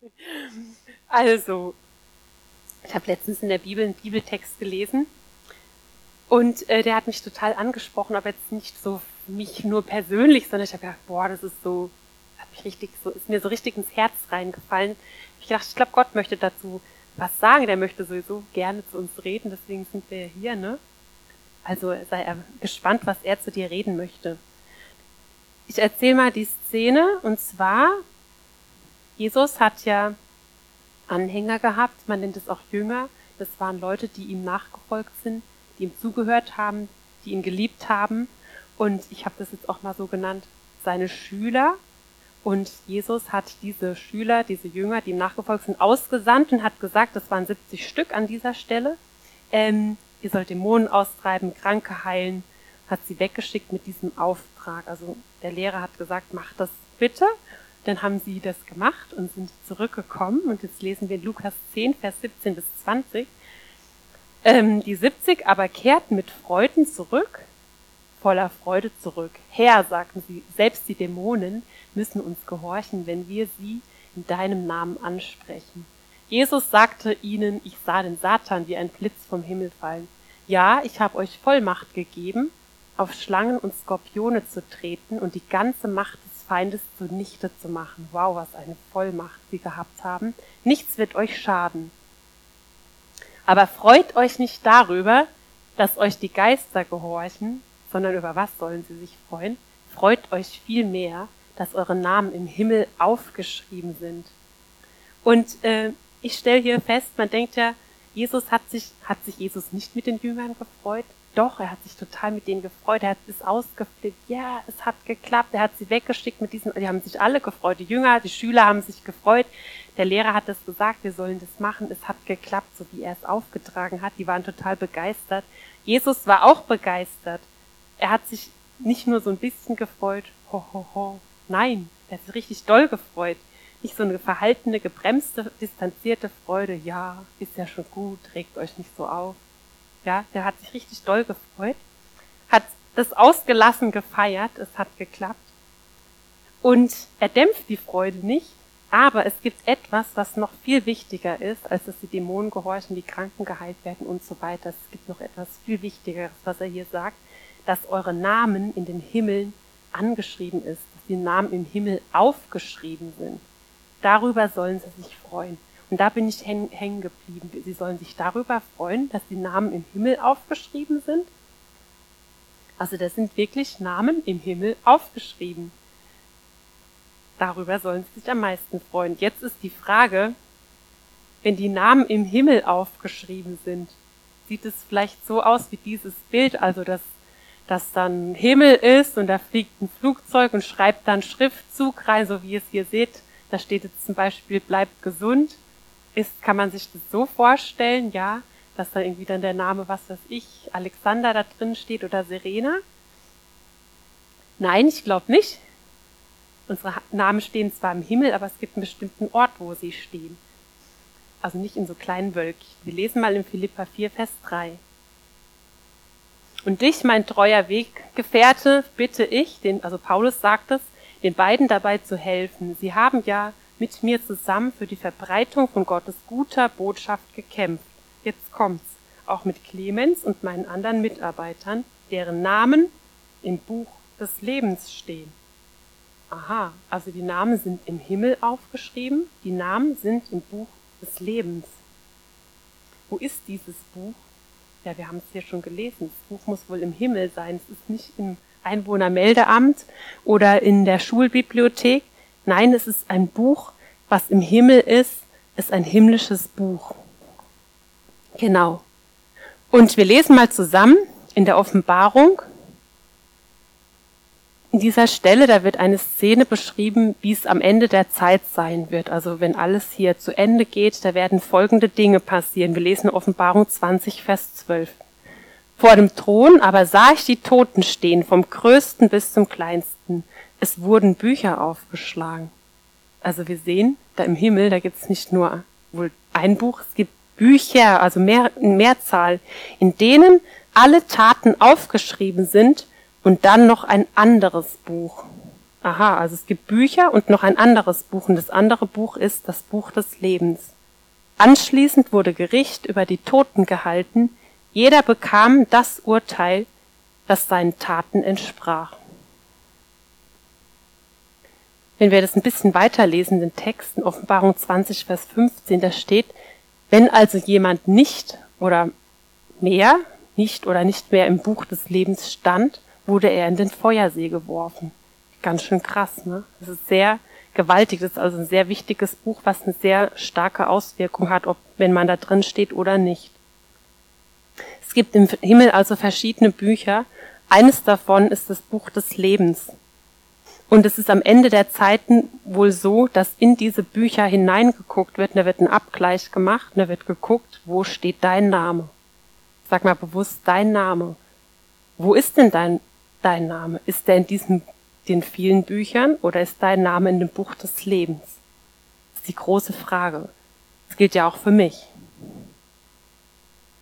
Also, ich habe letztens in der Bibel einen Bibeltext gelesen und äh, der hat mich total angesprochen, aber jetzt nicht so mich nur persönlich, sondern ich habe gedacht, boah, das ist so, hat mich richtig so, ist mir so richtig ins Herz reingefallen. Ich dachte, ich glaube, Gott möchte dazu was sagen. Der möchte sowieso gerne zu uns reden, deswegen sind wir hier, ne? Also sei er gespannt, was er zu dir reden möchte. Ich erzähle mal die Szene und zwar, Jesus hat ja Anhänger gehabt, man nennt es auch Jünger. Das waren Leute, die ihm nachgefolgt sind, die ihm zugehört haben, die ihn geliebt haben. Und ich habe das jetzt auch mal so genannt, seine Schüler. Und Jesus hat diese Schüler, diese Jünger, die ihm nachgefolgt sind, ausgesandt und hat gesagt, das waren 70 Stück an dieser Stelle, ähm, ihr sollt Dämonen austreiben, Kranke heilen, hat sie weggeschickt mit diesem Auftrag. Also der Lehrer hat gesagt, macht das bitte. Dann haben sie das gemacht und sind zurückgekommen. Und jetzt lesen wir Lukas 10, Vers 17 bis 20. Ähm, die 70 aber kehrten mit Freuden zurück, voller Freude zurück. Herr, sagten sie, selbst die Dämonen müssen uns gehorchen, wenn wir sie in deinem Namen ansprechen. Jesus sagte ihnen, ich sah den Satan wie ein Blitz vom Himmel fallen. Ja, ich habe euch Vollmacht gegeben, auf Schlangen und Skorpione zu treten und die ganze Macht Feindes zunichte zu machen. Wow, was eine Vollmacht sie gehabt haben. Nichts wird euch schaden. Aber freut euch nicht darüber, dass euch die Geister gehorchen, sondern über was sollen sie sich freuen? Freut euch vielmehr, dass eure Namen im Himmel aufgeschrieben sind. Und äh, ich stelle hier fest, man denkt ja, Jesus hat sich, hat sich Jesus nicht mit den Jüngern gefreut? Doch, er hat sich total mit denen gefreut. Er hat es ausgeflippt. Ja, es hat geklappt. Er hat sie weggeschickt mit diesen, die haben sich alle gefreut. Die Jünger, die Schüler haben sich gefreut. Der Lehrer hat es gesagt, wir sollen das machen. Es hat geklappt, so wie er es aufgetragen hat. Die waren total begeistert. Jesus war auch begeistert. Er hat sich nicht nur so ein bisschen gefreut. Ho, ho, ho. Nein, er hat sich richtig doll gefreut. Nicht so eine verhaltene, gebremste, distanzierte Freude. Ja, ist ja schon gut, regt euch nicht so auf. Ja, der hat sich richtig doll gefreut, hat das ausgelassen gefeiert, es hat geklappt. Und er dämpft die Freude nicht, aber es gibt etwas, was noch viel wichtiger ist, als dass die Dämonen gehorchen, die Kranken geheilt werden und so weiter. Es gibt noch etwas viel Wichtigeres, was er hier sagt, dass eure Namen in den Himmeln angeschrieben ist, dass die Namen im Himmel aufgeschrieben sind. Darüber sollen sie sich freuen. Und da bin ich hängen geblieben. Sie sollen sich darüber freuen, dass die Namen im Himmel aufgeschrieben sind. Also da sind wirklich Namen im Himmel aufgeschrieben. Darüber sollen sie sich am meisten freuen. Jetzt ist die Frage, wenn die Namen im Himmel aufgeschrieben sind, sieht es vielleicht so aus wie dieses Bild, also dass, dass dann Himmel ist und da fliegt ein Flugzeug und schreibt dann Schriftzug rein, so wie ihr es hier seht. Da steht jetzt zum Beispiel, bleibt gesund ist, kann man sich das so vorstellen, ja, dass da irgendwie dann der Name, was weiß ich, Alexander da drin steht oder Serena? Nein, ich glaube nicht. Unsere Namen stehen zwar im Himmel, aber es gibt einen bestimmten Ort, wo sie stehen. Also nicht in so kleinen Wölkchen. Wir lesen mal in Philippa 4, Vers 3. Und dich, mein treuer Weggefährte, bitte ich, den, also Paulus sagt es, den beiden dabei zu helfen. Sie haben ja mit mir zusammen für die Verbreitung von Gottes guter Botschaft gekämpft. Jetzt kommt's. Auch mit Clemens und meinen anderen Mitarbeitern, deren Namen im Buch des Lebens stehen. Aha, also die Namen sind im Himmel aufgeschrieben, die Namen sind im Buch des Lebens. Wo ist dieses Buch? Ja, wir haben es hier schon gelesen. Das Buch muss wohl im Himmel sein. Es ist nicht im Einwohnermeldeamt oder in der Schulbibliothek, Nein, es ist ein Buch, was im Himmel ist, ist ein himmlisches Buch. Genau. Und wir lesen mal zusammen in der Offenbarung. In dieser Stelle, da wird eine Szene beschrieben, wie es am Ende der Zeit sein wird. Also wenn alles hier zu Ende geht, da werden folgende Dinge passieren. Wir lesen Offenbarung 20, Vers 12. Vor dem Thron aber sah ich die Toten stehen, vom größten bis zum kleinsten es wurden Bücher aufgeschlagen. Also wir sehen, da im Himmel, da gibt es nicht nur wohl ein Buch, es gibt Bücher, also mehr, Mehrzahl, in denen alle Taten aufgeschrieben sind und dann noch ein anderes Buch. aha, also es gibt Bücher und noch ein anderes Buch und das andere Buch ist das Buch des Lebens. Anschließend wurde Gericht über die Toten gehalten, jeder bekam das Urteil, das seinen Taten entsprach. Wenn wir das ein bisschen weiterlesen, den Text in Offenbarung 20, Vers 15, da steht, wenn also jemand nicht oder mehr, nicht oder nicht mehr im Buch des Lebens stand, wurde er in den Feuersee geworfen. Ganz schön krass, ne? Das ist sehr gewaltig. Das ist also ein sehr wichtiges Buch, was eine sehr starke Auswirkung hat, ob wenn man da drin steht oder nicht. Es gibt im Himmel also verschiedene Bücher. Eines davon ist das Buch des Lebens. Und es ist am Ende der Zeiten wohl so, dass in diese Bücher hineingeguckt wird, da wird ein Abgleich gemacht, da wird geguckt, wo steht dein Name. Sag mal bewusst dein Name. Wo ist denn dein, dein Name? Ist der in diesen, den vielen Büchern oder ist dein Name in dem Buch des Lebens? Das ist die große Frage. Das gilt ja auch für mich.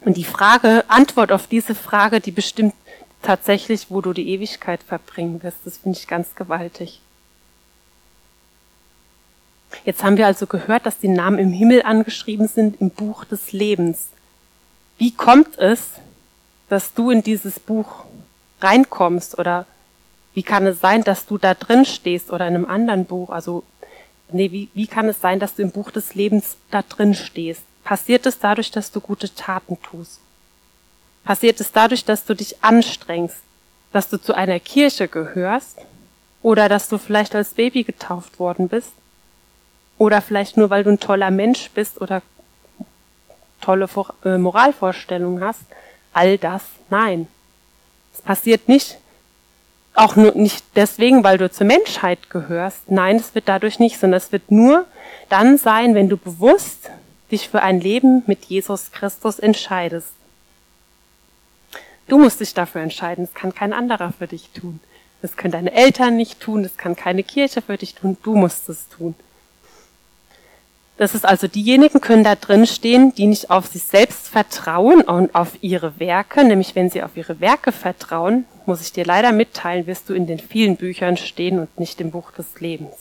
Und die Frage, Antwort auf diese Frage, die bestimmt tatsächlich, wo du die Ewigkeit verbringen wirst. Das finde ich ganz gewaltig. Jetzt haben wir also gehört, dass die Namen im Himmel angeschrieben sind im Buch des Lebens. Wie kommt es, dass du in dieses Buch reinkommst oder wie kann es sein, dass du da drin stehst oder in einem anderen Buch? Also, nee, wie, wie kann es sein, dass du im Buch des Lebens da drin stehst? Passiert es dadurch, dass du gute Taten tust? Passiert es dadurch, dass du dich anstrengst, dass du zu einer Kirche gehörst oder dass du vielleicht als Baby getauft worden bist oder vielleicht nur, weil du ein toller Mensch bist oder tolle äh, Moralvorstellungen hast. All das, nein. Es passiert nicht, auch nur nicht deswegen, weil du zur Menschheit gehörst. Nein, es wird dadurch nicht, sondern es wird nur dann sein, wenn du bewusst dich für ein Leben mit Jesus Christus entscheidest. Du musst dich dafür entscheiden. Das kann kein anderer für dich tun. Das können deine Eltern nicht tun. Das kann keine Kirche für dich tun. Du musst es tun. Das ist also diejenigen können da drin stehen, die nicht auf sich selbst vertrauen und auf ihre Werke. Nämlich wenn sie auf ihre Werke vertrauen, muss ich dir leider mitteilen, wirst du in den vielen Büchern stehen und nicht im Buch des Lebens.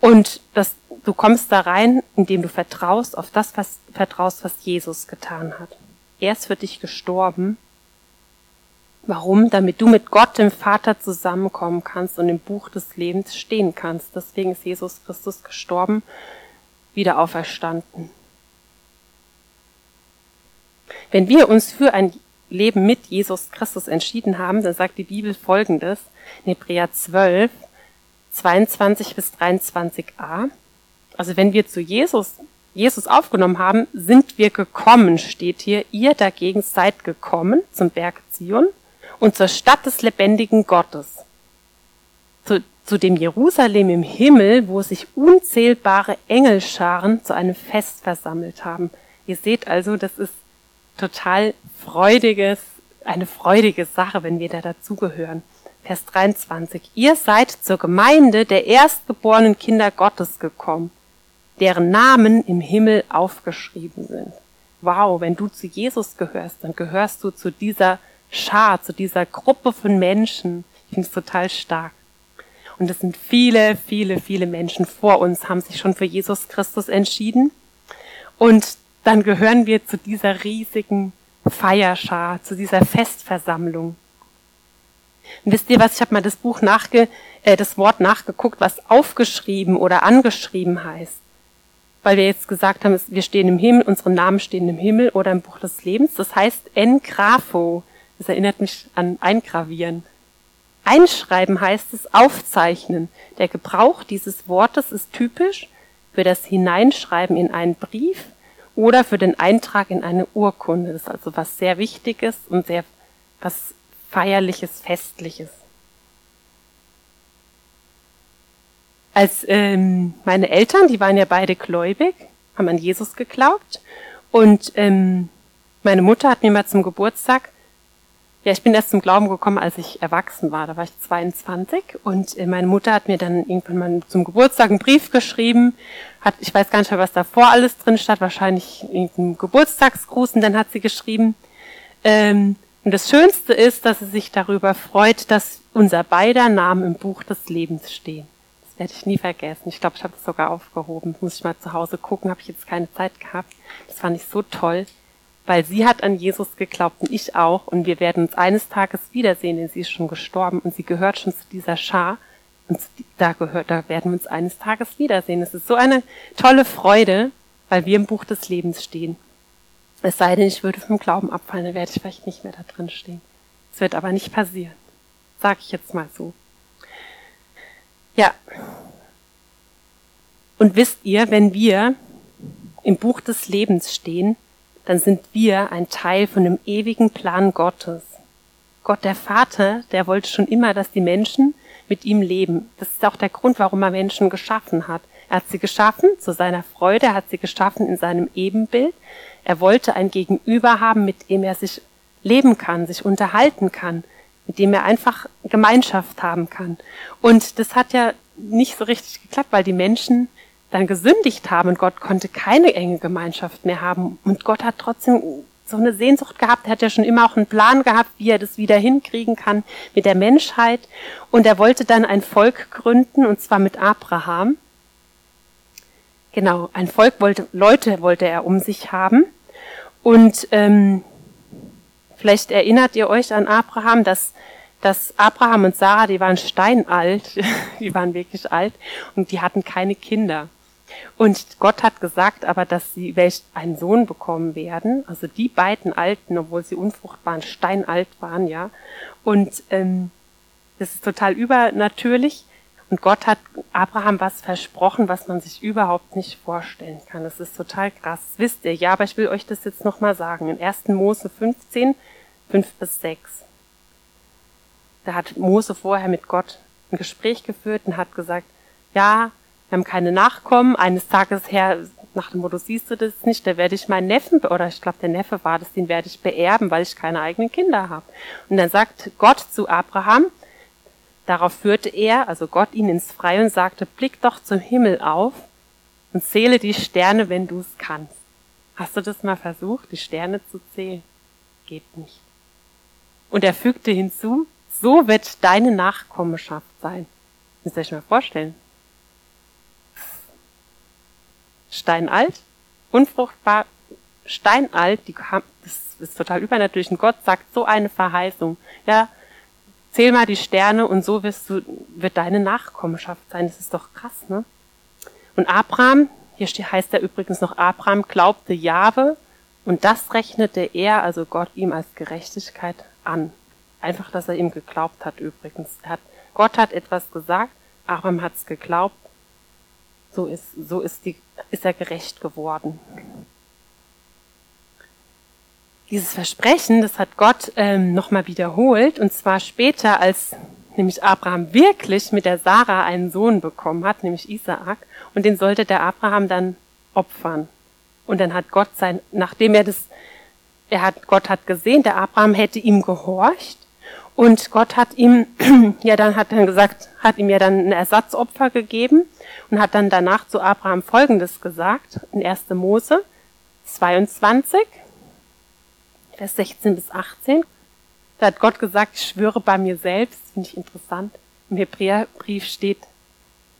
Und das, du kommst da rein, indem du vertraust auf das, was vertraust, was Jesus getan hat. Er ist für dich gestorben Warum? Damit du mit Gott, dem Vater, zusammenkommen kannst und im Buch des Lebens stehen kannst. Deswegen ist Jesus Christus gestorben, wieder auferstanden. Wenn wir uns für ein Leben mit Jesus Christus entschieden haben, dann sagt die Bibel folgendes in Hebräer 12, 22 bis 23a. Also wenn wir zu Jesus, Jesus aufgenommen haben, sind wir gekommen, steht hier. Ihr dagegen seid gekommen zum Berg Zion und zur Stadt des lebendigen Gottes, zu, zu dem Jerusalem im Himmel, wo sich unzählbare Engelscharen zu einem Fest versammelt haben. Ihr seht also, das ist total freudiges, eine freudige Sache, wenn wir da dazugehören. Vers 23. Ihr seid zur Gemeinde der erstgeborenen Kinder Gottes gekommen, deren Namen im Himmel aufgeschrieben sind. Wow, wenn du zu Jesus gehörst, dann gehörst du zu dieser Schar, zu dieser Gruppe von Menschen. Ich finde es total stark. Und es sind viele, viele, viele Menschen vor uns, haben sich schon für Jesus Christus entschieden. Und dann gehören wir zu dieser riesigen Feierschar, zu dieser Festversammlung. Und wisst ihr was, ich habe mal das Buch nachge, äh, das Wort nachgeguckt, was aufgeschrieben oder angeschrieben heißt. Weil wir jetzt gesagt haben, wir stehen im Himmel, unsere Namen stehen im Himmel oder im Buch des Lebens. Das heißt engrapho. Das erinnert mich an Eingravieren. Einschreiben heißt es aufzeichnen. Der Gebrauch dieses Wortes ist typisch für das Hineinschreiben in einen Brief oder für den Eintrag in eine Urkunde. Das ist also was sehr Wichtiges und sehr was Feierliches, Festliches. Als ähm, meine Eltern, die waren ja beide gläubig, haben an Jesus geglaubt und ähm, meine Mutter hat mir mal zum Geburtstag ja, ich bin erst zum Glauben gekommen, als ich erwachsen war. Da war ich 22 und äh, meine Mutter hat mir dann irgendwann mal zum Geburtstag einen Brief geschrieben. Hat, ich weiß gar nicht mehr, was davor alles drin stand. Wahrscheinlich irgendein Geburtstagsgruß und dann hat sie geschrieben, ähm, Und das Schönste ist, dass er sich darüber freut, dass unser beider Namen im Buch des Lebens stehen. Das werde ich nie vergessen. Ich glaube, ich habe es sogar aufgehoben. Muss ich mal zu Hause gucken, habe ich jetzt keine Zeit gehabt. Das fand ich so toll, weil sie hat an Jesus geglaubt und ich auch. Und wir werden uns eines Tages wiedersehen, denn sie ist schon gestorben und sie gehört schon zu dieser Schar. Und da gehört, da werden wir uns eines Tages wiedersehen. Es ist so eine tolle Freude, weil wir im Buch des Lebens stehen. Es sei denn, ich würde vom Glauben abfallen, dann werde ich vielleicht nicht mehr da drin stehen. Es wird aber nicht passieren. Sag ich jetzt mal so. Ja. Und wisst ihr, wenn wir im Buch des Lebens stehen, dann sind wir ein Teil von dem ewigen Plan Gottes. Gott der Vater, der wollte schon immer, dass die Menschen mit ihm leben. Das ist auch der Grund, warum er Menschen geschaffen hat. Er hat sie geschaffen zu seiner Freude, er hat sie geschaffen in seinem Ebenbild, er wollte ein Gegenüber haben, mit dem er sich leben kann, sich unterhalten kann, mit dem er einfach Gemeinschaft haben kann. Und das hat ja nicht so richtig geklappt, weil die Menschen dann gesündigt haben und Gott konnte keine enge Gemeinschaft mehr haben. Und Gott hat trotzdem so eine Sehnsucht gehabt. Er hat ja schon immer auch einen Plan gehabt, wie er das wieder hinkriegen kann mit der Menschheit. Und er wollte dann ein Volk gründen, und zwar mit Abraham. Genau, ein Volk wollte, Leute wollte er um sich haben. Und ähm, vielleicht erinnert ihr euch an Abraham, dass, dass Abraham und Sarah, die waren steinalt, die waren wirklich alt und die hatten keine Kinder. Und Gott hat gesagt aber, dass sie welch einen Sohn bekommen werden. Also die beiden Alten, obwohl sie unfruchtbar steinalt waren, ja. Und ähm, das ist total übernatürlich. Und Gott hat Abraham was versprochen, was man sich überhaupt nicht vorstellen kann. Das ist total krass. Das wisst ihr, ja, aber ich will euch das jetzt nochmal sagen. In 1. Mose 15, 5 bis 6. Da hat Mose vorher mit Gott ein Gespräch geführt und hat gesagt, ja, wir haben keine Nachkommen. Eines Tages her, nach dem Motto, siehst du das nicht, da werde ich meinen Neffen, oder ich glaube, der Neffe war das, den werde ich beerben, weil ich keine eigenen Kinder habe. Und dann sagt Gott zu Abraham, Darauf führte er, also Gott, ihn ins Freie und sagte, blick doch zum Himmel auf und zähle die Sterne, wenn du es kannst. Hast du das mal versucht, die Sterne zu zählen? Geht nicht. Und er fügte hinzu, so wird deine Nachkommenschaft sein. Müsst ihr euch mal vorstellen. Steinalt, unfruchtbar, steinalt, die, das ist total übernatürlich. Und Gott sagt so eine Verheißung. Ja, Zähl mal die Sterne und so wirst du, wird deine Nachkommenschaft sein. Das ist doch krass, ne? Und Abraham, hier heißt er übrigens noch Abraham, glaubte Jahwe und das rechnete er, also Gott, ihm als Gerechtigkeit an. Einfach, dass er ihm geglaubt hat übrigens. Hat, Gott hat etwas gesagt, Abraham hat es geglaubt. So ist, so ist, die, ist er gerecht geworden dieses Versprechen, das hat Gott ähm, nochmal wiederholt, und zwar später, als nämlich Abraham wirklich mit der Sarah einen Sohn bekommen hat, nämlich Isaak, und den sollte der Abraham dann opfern. Und dann hat Gott sein, nachdem er das, er hat, Gott hat gesehen, der Abraham hätte ihm gehorcht, und Gott hat ihm, ja dann hat dann gesagt, hat ihm ja dann ein Ersatzopfer gegeben und hat dann danach zu Abraham Folgendes gesagt, in 1. Mose 22, Vers 16 bis 18. Da hat Gott gesagt, ich schwöre bei mir selbst, finde ich interessant. Im Hebräerbrief steht,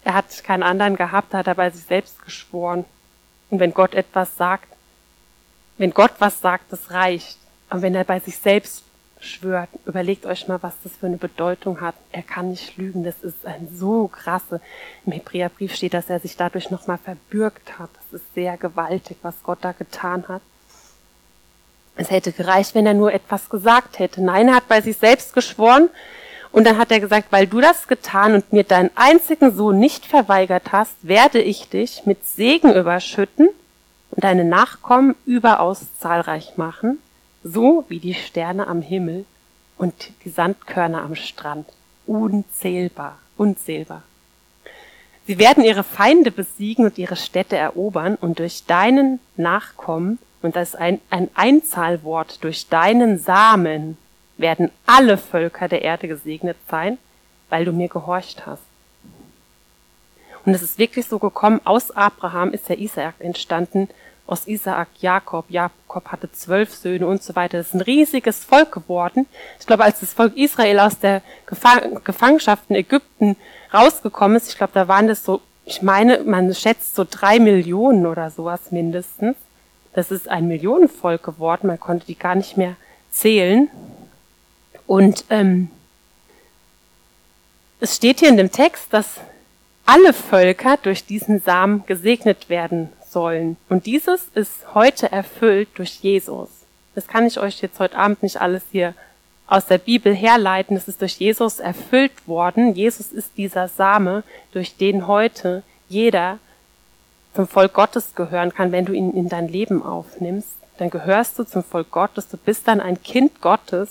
er hat keinen anderen gehabt, da hat er bei sich selbst geschworen. Und wenn Gott etwas sagt, wenn Gott was sagt, das reicht. Aber wenn er bei sich selbst schwört, überlegt euch mal, was das für eine Bedeutung hat. Er kann nicht lügen. Das ist ein so krasse. Im Hebräerbrief steht, dass er sich dadurch nochmal verbürgt hat. Das ist sehr gewaltig, was Gott da getan hat. Es hätte gereicht, wenn er nur etwas gesagt hätte. Nein, er hat bei sich selbst geschworen und dann hat er gesagt, weil du das getan und mir deinen einzigen Sohn nicht verweigert hast, werde ich dich mit Segen überschütten und deine Nachkommen überaus zahlreich machen, so wie die Sterne am Himmel und die Sandkörner am Strand. Unzählbar, unzählbar. Sie werden ihre Feinde besiegen und ihre Städte erobern und durch deinen Nachkommen und das ist ein, ein Einzahlwort. Durch deinen Samen werden alle Völker der Erde gesegnet sein, weil du mir gehorcht hast. Und es ist wirklich so gekommen, aus Abraham ist der Isaak entstanden, aus Isaak Jakob. Jakob hatte zwölf Söhne und so weiter. Das ist ein riesiges Volk geworden. Ich glaube, als das Volk Israel aus der Gefangenschaft in Ägypten rausgekommen ist, ich glaube, da waren das so, ich meine, man schätzt so drei Millionen oder sowas mindestens. Das ist ein Millionenvolk geworden. Man konnte die gar nicht mehr zählen. Und ähm, es steht hier in dem Text, dass alle Völker durch diesen Samen gesegnet werden sollen. Und dieses ist heute erfüllt durch Jesus. Das kann ich euch jetzt heute Abend nicht alles hier aus der Bibel herleiten. Es ist durch Jesus erfüllt worden. Jesus ist dieser Same, durch den heute jeder zum Volk Gottes gehören kann, wenn du ihn in dein Leben aufnimmst. Dann gehörst du zum Volk Gottes. Du bist dann ein Kind Gottes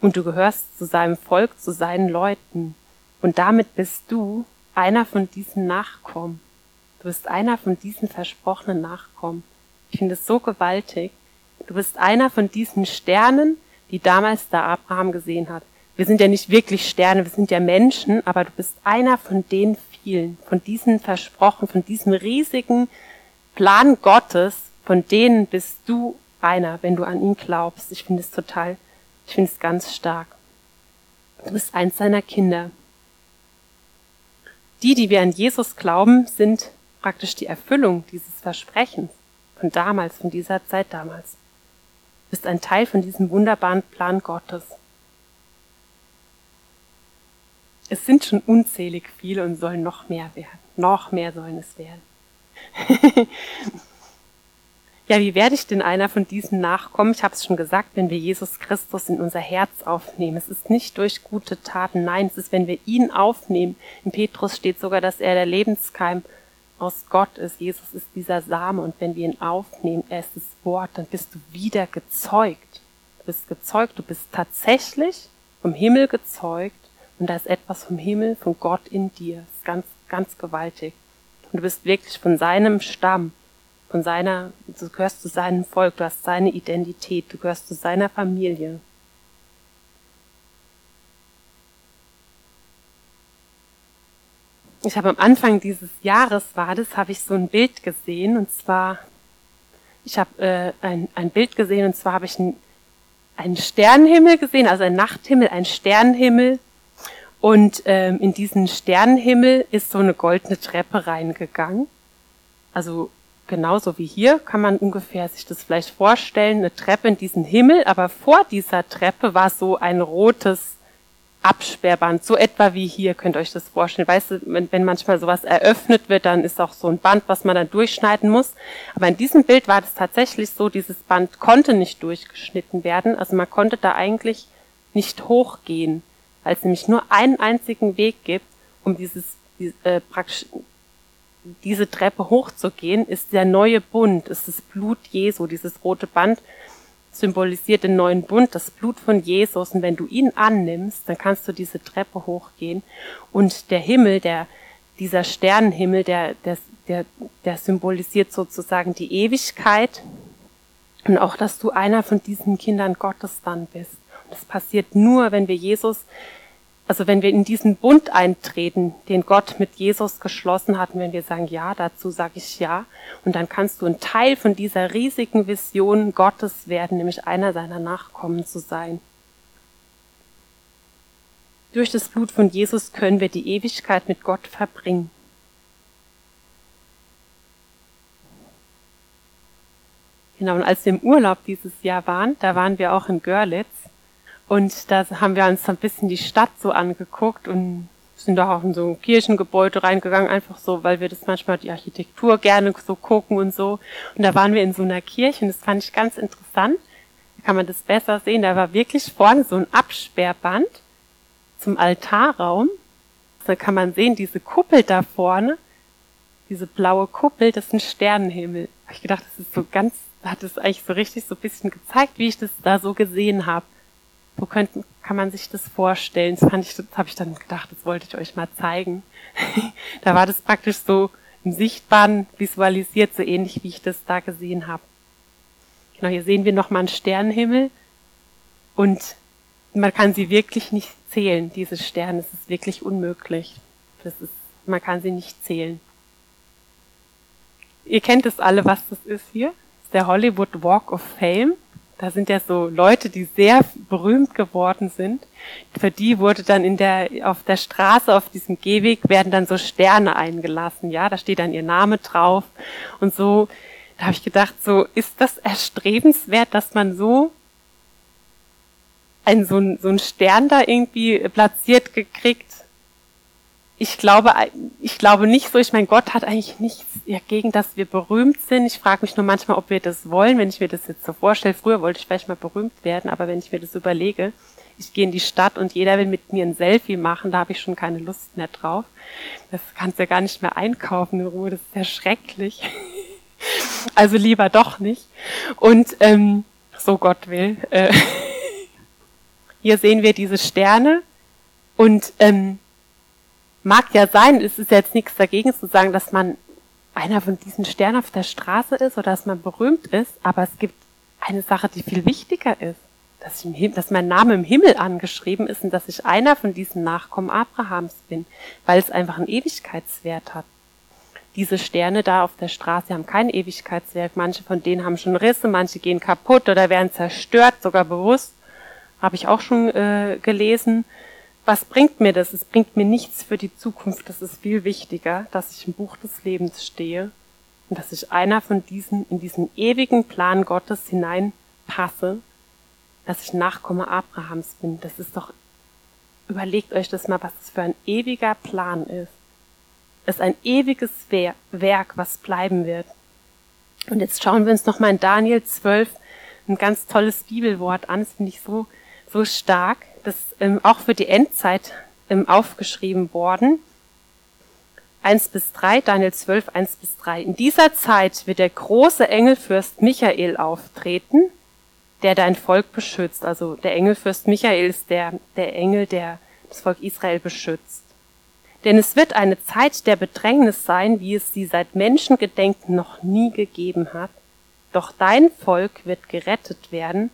und du gehörst zu seinem Volk, zu seinen Leuten. Und damit bist du einer von diesen Nachkommen. Du bist einer von diesen versprochenen Nachkommen. Ich finde es so gewaltig. Du bist einer von diesen Sternen, die damals da Abraham gesehen hat. Wir sind ja nicht wirklich Sterne, wir sind ja Menschen, aber du bist einer von den vielen, von diesen versprochen, von diesem riesigen Plan Gottes, von denen bist du einer, wenn du an ihn glaubst. Ich finde es total, ich finde es ganz stark. Du bist eins seiner Kinder. Die, die wir an Jesus glauben, sind praktisch die Erfüllung dieses Versprechens von damals, von dieser Zeit damals. Du bist ein Teil von diesem wunderbaren Plan Gottes. Es sind schon unzählig viele und sollen noch mehr werden. Noch mehr sollen es werden. Ja, wie werde ich denn einer von diesen nachkommen? Ich habe es schon gesagt, wenn wir Jesus Christus in unser Herz aufnehmen. Es ist nicht durch gute Taten, nein, es ist, wenn wir ihn aufnehmen. In Petrus steht sogar, dass er der Lebenskeim aus Gott ist. Jesus ist dieser Same und wenn wir ihn aufnehmen, er ist das Wort, dann bist du wieder gezeugt. Du bist gezeugt, du bist tatsächlich vom Himmel gezeugt und da ist etwas vom Himmel, von Gott in dir. Das ist ganz, ganz gewaltig. Und du bist wirklich von seinem Stamm von seiner, du gehörst zu seinem Volk, du hast seine Identität, du gehörst zu seiner Familie. Ich habe am Anfang dieses Jahres war das, habe ich so ein Bild gesehen und zwar, ich habe äh, ein, ein Bild gesehen und zwar habe ich ein, einen Sternenhimmel gesehen, also ein Nachthimmel, ein Sternenhimmel und ähm, in diesen Sternenhimmel ist so eine goldene Treppe reingegangen. Also genauso wie hier, kann man ungefähr sich das vielleicht vorstellen, eine Treppe in diesen Himmel, aber vor dieser Treppe war so ein rotes Absperrband, so etwa wie hier, könnt ihr euch das vorstellen. Weißt du, wenn, wenn manchmal sowas eröffnet wird, dann ist auch so ein Band, was man dann durchschneiden muss. Aber in diesem Bild war das tatsächlich so, dieses Band konnte nicht durchgeschnitten werden. Also man konnte da eigentlich nicht hochgehen, weil es nämlich nur einen einzigen Weg gibt, um dieses, äh, praktisch diese Treppe hochzugehen, ist der neue Bund, ist das Blut Jesu. Dieses rote Band symbolisiert den neuen Bund, das Blut von Jesus. Und wenn du ihn annimmst, dann kannst du diese Treppe hochgehen. Und der Himmel, der, dieser Sternenhimmel, der, der, der, der symbolisiert sozusagen die Ewigkeit. Und auch, dass du einer von diesen Kindern Gottes dann bist. Und das passiert nur, wenn wir Jesus also wenn wir in diesen Bund eintreten, den Gott mit Jesus geschlossen hat, wenn wir sagen, ja, dazu sage ich ja, und dann kannst du ein Teil von dieser riesigen Vision Gottes werden, nämlich einer seiner Nachkommen zu sein. Durch das Blut von Jesus können wir die Ewigkeit mit Gott verbringen. Genau, und als wir im Urlaub dieses Jahr waren, da waren wir auch in Görlitz und da haben wir uns ein bisschen die Stadt so angeguckt und sind da auch in so ein Kirchengebäude reingegangen, einfach so, weil wir das manchmal die Architektur gerne so gucken und so. Und da waren wir in so einer Kirche und das fand ich ganz interessant. Da kann man das besser sehen. Da war wirklich vorne so ein Absperrband zum Altarraum. Da kann man sehen, diese Kuppel da vorne, diese blaue Kuppel, das ist ein Sternenhimmel. Ich gedacht, das ist so ganz, hat es eigentlich so richtig so ein bisschen gezeigt, wie ich das da so gesehen habe. Wo könnten, kann man sich das vorstellen? Das fand ich, das habe ich dann gedacht, das wollte ich euch mal zeigen. da war das praktisch so im Sichtbaren visualisiert, so ähnlich wie ich das da gesehen habe. Genau, hier sehen wir nochmal einen Sternenhimmel und man kann sie wirklich nicht zählen, diese Sterne. Es ist wirklich unmöglich. Das ist Man kann sie nicht zählen. Ihr kennt es alle, was das ist hier. Das ist der Hollywood Walk of Fame. Da sind ja so Leute, die sehr berühmt geworden sind. Für die wurde dann in der, auf der Straße, auf diesem Gehweg, werden dann so Sterne eingelassen. Ja, da steht dann ihr Name drauf. Und so, da habe ich gedacht, so, ist das erstrebenswert, dass man so ein, so ein, so ein Stern da irgendwie platziert gekriegt? Ich glaube, ich glaube nicht so. Ich meine, Gott hat eigentlich nichts dagegen, dass wir berühmt sind. Ich frage mich nur manchmal, ob wir das wollen, wenn ich mir das jetzt so vorstelle. Früher wollte ich vielleicht mal berühmt werden, aber wenn ich mir das überlege, ich gehe in die Stadt und jeder will mit mir ein Selfie machen, da habe ich schon keine Lust mehr drauf. Das kannst du ja gar nicht mehr einkaufen in Ruhe, das ist ja schrecklich. Also lieber doch nicht. Und ähm, so Gott will. Äh, hier sehen wir diese Sterne und ähm, mag ja sein, es ist jetzt nichts dagegen zu sagen, dass man einer von diesen Sternen auf der Straße ist oder dass man berühmt ist, aber es gibt eine Sache, die viel wichtiger ist, dass, im dass mein Name im Himmel angeschrieben ist und dass ich einer von diesen Nachkommen Abrahams bin, weil es einfach einen Ewigkeitswert hat. Diese Sterne da auf der Straße haben keinen Ewigkeitswert. Manche von denen haben schon Risse, manche gehen kaputt oder werden zerstört, sogar bewusst. Habe ich auch schon äh, gelesen was bringt mir das? Es bringt mir nichts für die Zukunft. Das ist viel wichtiger, dass ich im Buch des Lebens stehe und dass ich einer von diesen, in diesen ewigen Plan Gottes hineinpasse, dass ich Nachkomme Abrahams bin. Das ist doch, überlegt euch das mal, was das für ein ewiger Plan ist. Es ist ein ewiges Werk, was bleiben wird. Und jetzt schauen wir uns nochmal in Daniel 12 ein ganz tolles Bibelwort an. Das finde ich so, so stark das ähm, auch für die Endzeit ähm, aufgeschrieben worden. 1 bis 3, Daniel 12, 1 bis 3. In dieser Zeit wird der große Engelfürst Michael auftreten, der dein Volk beschützt. Also der Engelfürst Michael ist der, der Engel, der das Volk Israel beschützt. Denn es wird eine Zeit der Bedrängnis sein, wie es sie seit Menschengedenken noch nie gegeben hat. Doch dein Volk wird gerettet werden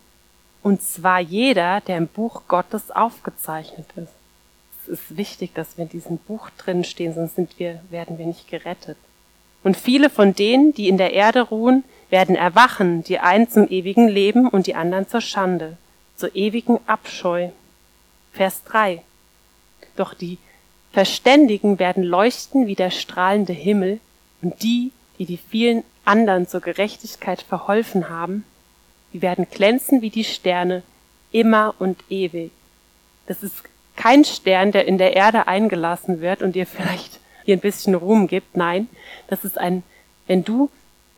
und zwar jeder, der im Buch Gottes aufgezeichnet ist. Es ist wichtig, dass wir in diesem Buch drin stehen, sonst sind wir, werden wir nicht gerettet. Und viele von denen, die in der Erde ruhen, werden erwachen, die einen zum ewigen Leben und die anderen zur Schande, zur ewigen Abscheu. Vers 3. Doch die Verständigen werden leuchten wie der strahlende Himmel, und die, die die vielen anderen zur Gerechtigkeit verholfen haben, die werden glänzen wie die Sterne, immer und ewig. Das ist kein Stern, der in der Erde eingelassen wird und dir vielleicht hier ein bisschen Ruhm gibt. Nein, das ist ein, wenn du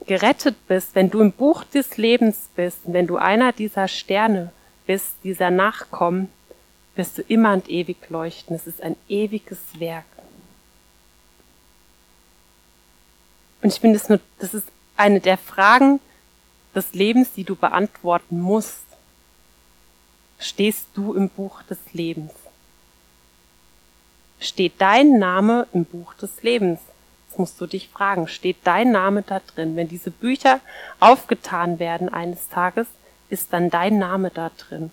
gerettet bist, wenn du im Buch des Lebens bist, wenn du einer dieser Sterne bist, dieser Nachkommen, wirst du immer und ewig leuchten. Es ist ein ewiges Werk. Und ich finde, das, nur, das ist eine der Fragen, des Lebens, die du beantworten musst, stehst du im Buch des Lebens. Steht dein Name im Buch des Lebens? Das musst du dich fragen. Steht dein Name da drin? Wenn diese Bücher aufgetan werden eines Tages, ist dann dein Name da drin?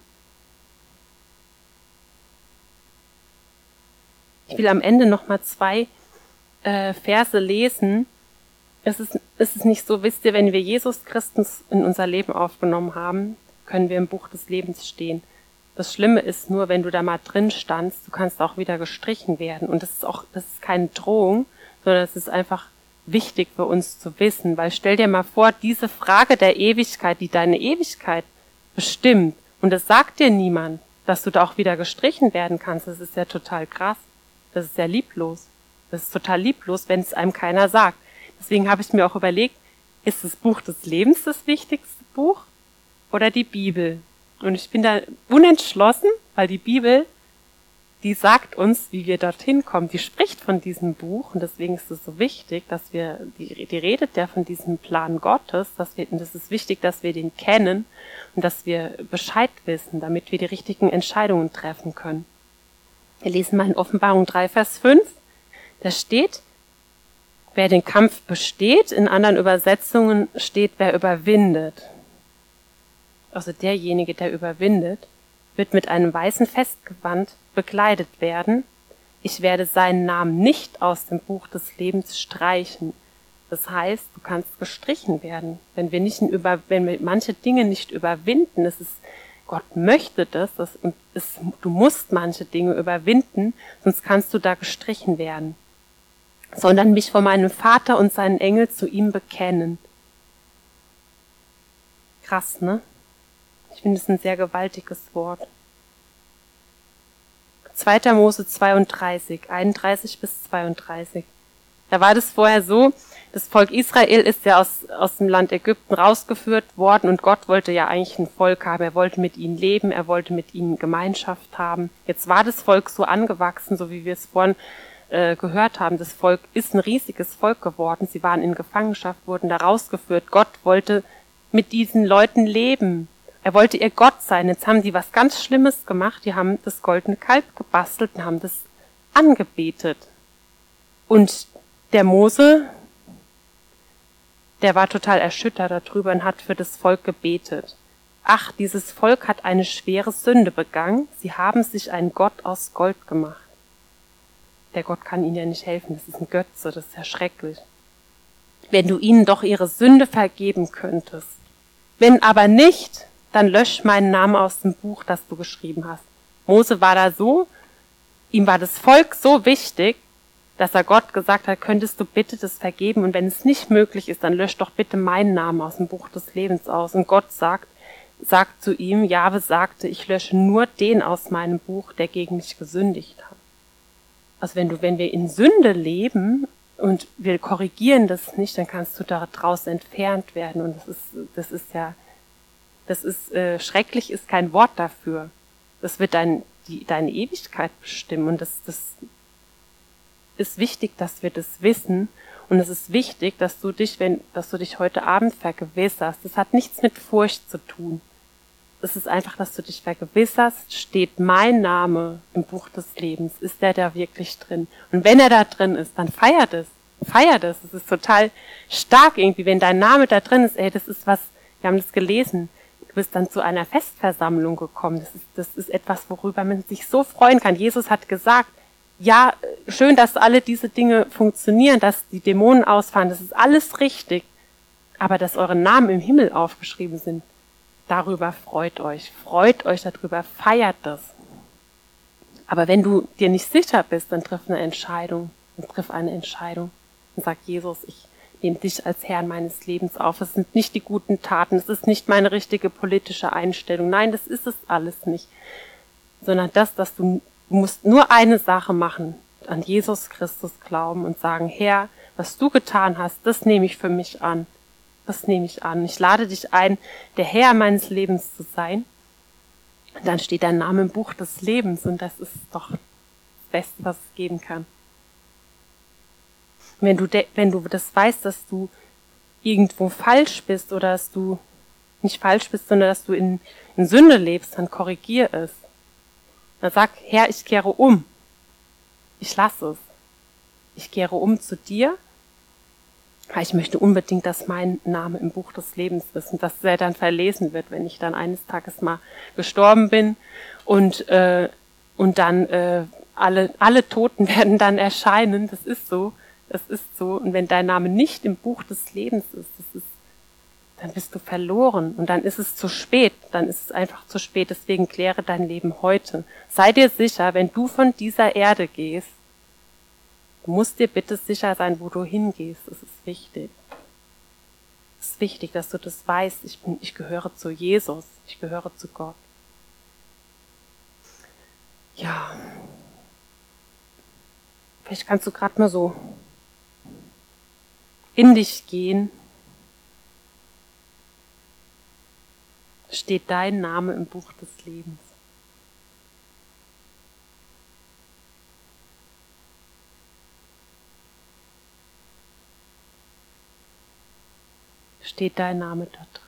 Ich will am Ende noch mal zwei äh, Verse lesen, es ist, es ist nicht so, wisst ihr, wenn wir Jesus Christus in unser Leben aufgenommen haben, können wir im Buch des Lebens stehen. Das Schlimme ist nur, wenn du da mal drin standst, du kannst auch wieder gestrichen werden. Und das ist auch, das ist keine Drohung, sondern es ist einfach wichtig für uns zu wissen, weil stell dir mal vor, diese Frage der Ewigkeit, die deine Ewigkeit bestimmt, und es sagt dir niemand, dass du da auch wieder gestrichen werden kannst, das ist ja total krass. Das ist ja lieblos. Das ist total lieblos, wenn es einem keiner sagt. Deswegen habe ich mir auch überlegt, ist das Buch des Lebens das wichtigste Buch oder die Bibel? Und ich bin da unentschlossen, weil die Bibel, die sagt uns, wie wir dorthin kommen. Die spricht von diesem Buch und deswegen ist es so wichtig, dass wir, die, die redet ja von diesem Plan Gottes, dass wir, und es ist wichtig, dass wir den kennen und dass wir Bescheid wissen, damit wir die richtigen Entscheidungen treffen können. Wir lesen mal in Offenbarung 3, Vers 5. Da steht, wer den Kampf besteht. In anderen Übersetzungen steht, wer überwindet. Also derjenige, der überwindet, wird mit einem weißen Festgewand bekleidet werden. ich werde seinen Namen nicht aus dem Buch des Lebens streichen. Das heißt, du kannst gestrichen werden. Wenn wir nicht über, wenn wir manche Dinge nicht überwinden, es ist, Gott möchte das, das es, du musst manche Dinge überwinden, sonst kannst du da gestrichen werden. Sondern mich vor meinem Vater und seinen Engel zu ihm bekennen. Krass, ne? Ich finde es ein sehr gewaltiges Wort. 2. Mose 32, 31 bis 32. Da war das vorher so, das Volk Israel ist ja aus, aus dem Land Ägypten rausgeführt worden und Gott wollte ja eigentlich ein Volk haben. Er wollte mit ihnen leben, er wollte mit ihnen Gemeinschaft haben. Jetzt war das Volk so angewachsen, so wie wir es vorhin äh, gehört haben. Das Volk ist ein riesiges Volk geworden. Sie waren in Gefangenschaft, wurden da rausgeführt. Gott wollte mit diesen Leuten leben. Er wollte ihr Gott sein. Jetzt haben die was ganz Schlimmes gemacht. Die haben das goldene Kalb gebastelt und haben das angebetet. Und der Mose, der war total erschüttert darüber und hat für das Volk gebetet. Ach, dieses Volk hat eine schwere Sünde begangen. Sie haben sich einen Gott aus Gold gemacht. Der Gott kann ihnen ja nicht helfen. Das ist ein Götze. Das ist ja schrecklich. Wenn du ihnen doch ihre Sünde vergeben könntest. Wenn aber nicht, dann lösch meinen Namen aus dem Buch, das du geschrieben hast. Mose war da so, ihm war das Volk so wichtig, dass er Gott gesagt hat, könntest du bitte das vergeben und wenn es nicht möglich ist, dann lösch doch bitte meinen Namen aus dem Buch des Lebens aus. Und Gott sagt, sagt zu ihm, Jahwe sagte, ich lösche nur den aus meinem Buch, der gegen mich gesündigt hat. Also wenn du, wenn wir in Sünde leben und wir korrigieren das nicht, dann kannst du daraus entfernt werden und das ist, das ist ja das ist äh, schrecklich, ist kein Wort dafür. Das wird dein, die, deine Ewigkeit bestimmen und das, das ist wichtig, dass wir das wissen und es ist wichtig, dass du dich, wenn, dass du dich heute Abend vergewisserst. Das hat nichts mit Furcht zu tun. Es ist einfach, dass du dich vergewisserst, steht mein Name im Buch des Lebens, ist der da wirklich drin? Und wenn er da drin ist, dann feiert es. Feiert es. Es ist total stark irgendwie, wenn dein Name da drin ist, ey, das ist was, wir haben das gelesen bist dann zu einer Festversammlung gekommen. Das ist, das ist etwas, worüber man sich so freuen kann. Jesus hat gesagt, ja, schön, dass alle diese Dinge funktionieren, dass die Dämonen ausfahren, das ist alles richtig. Aber dass eure Namen im Himmel aufgeschrieben sind, darüber freut euch. Freut euch darüber, feiert das. Aber wenn du dir nicht sicher bist, dann triff eine Entscheidung. Dann triff eine Entscheidung und sag Jesus, ich nehme dich als Herrn meines Lebens auf. Es sind nicht die guten Taten, es ist nicht meine richtige politische Einstellung. Nein, das ist es alles nicht. Sondern das, dass du, du musst nur eine Sache machen, an Jesus Christus glauben und sagen, Herr, was du getan hast, das nehme ich für mich an. Das nehme ich an. Ich lade dich ein, der Herr meines Lebens zu sein. Und dann steht dein Name im Buch des Lebens und das ist doch das Beste, was es geben kann wenn du, wenn du das weißt, dass du irgendwo falsch bist oder dass du nicht falsch bist, sondern dass du in, in Sünde lebst, dann korrigier es. Dann sag, Herr, ich kehre um. Ich lasse es. Ich kehre um zu dir. Ich möchte unbedingt, dass mein Name im Buch des Lebens ist und dass er dann verlesen wird, wenn ich dann eines Tages mal gestorben bin und äh, und dann äh, alle alle Toten werden dann erscheinen. Das ist so. Das ist so. Und wenn dein Name nicht im Buch des Lebens ist, das ist, dann bist du verloren. Und dann ist es zu spät. Dann ist es einfach zu spät. Deswegen kläre dein Leben heute. Sei dir sicher, wenn du von dieser Erde gehst, musst dir bitte sicher sein, wo du hingehst. Das ist wichtig. Es ist wichtig, dass du das weißt. Ich bin, ich gehöre zu Jesus. Ich gehöre zu Gott. Ja. Vielleicht kannst du gerade mal so in dich gehen, steht dein Name im Buch des Lebens. Steht dein Name drin.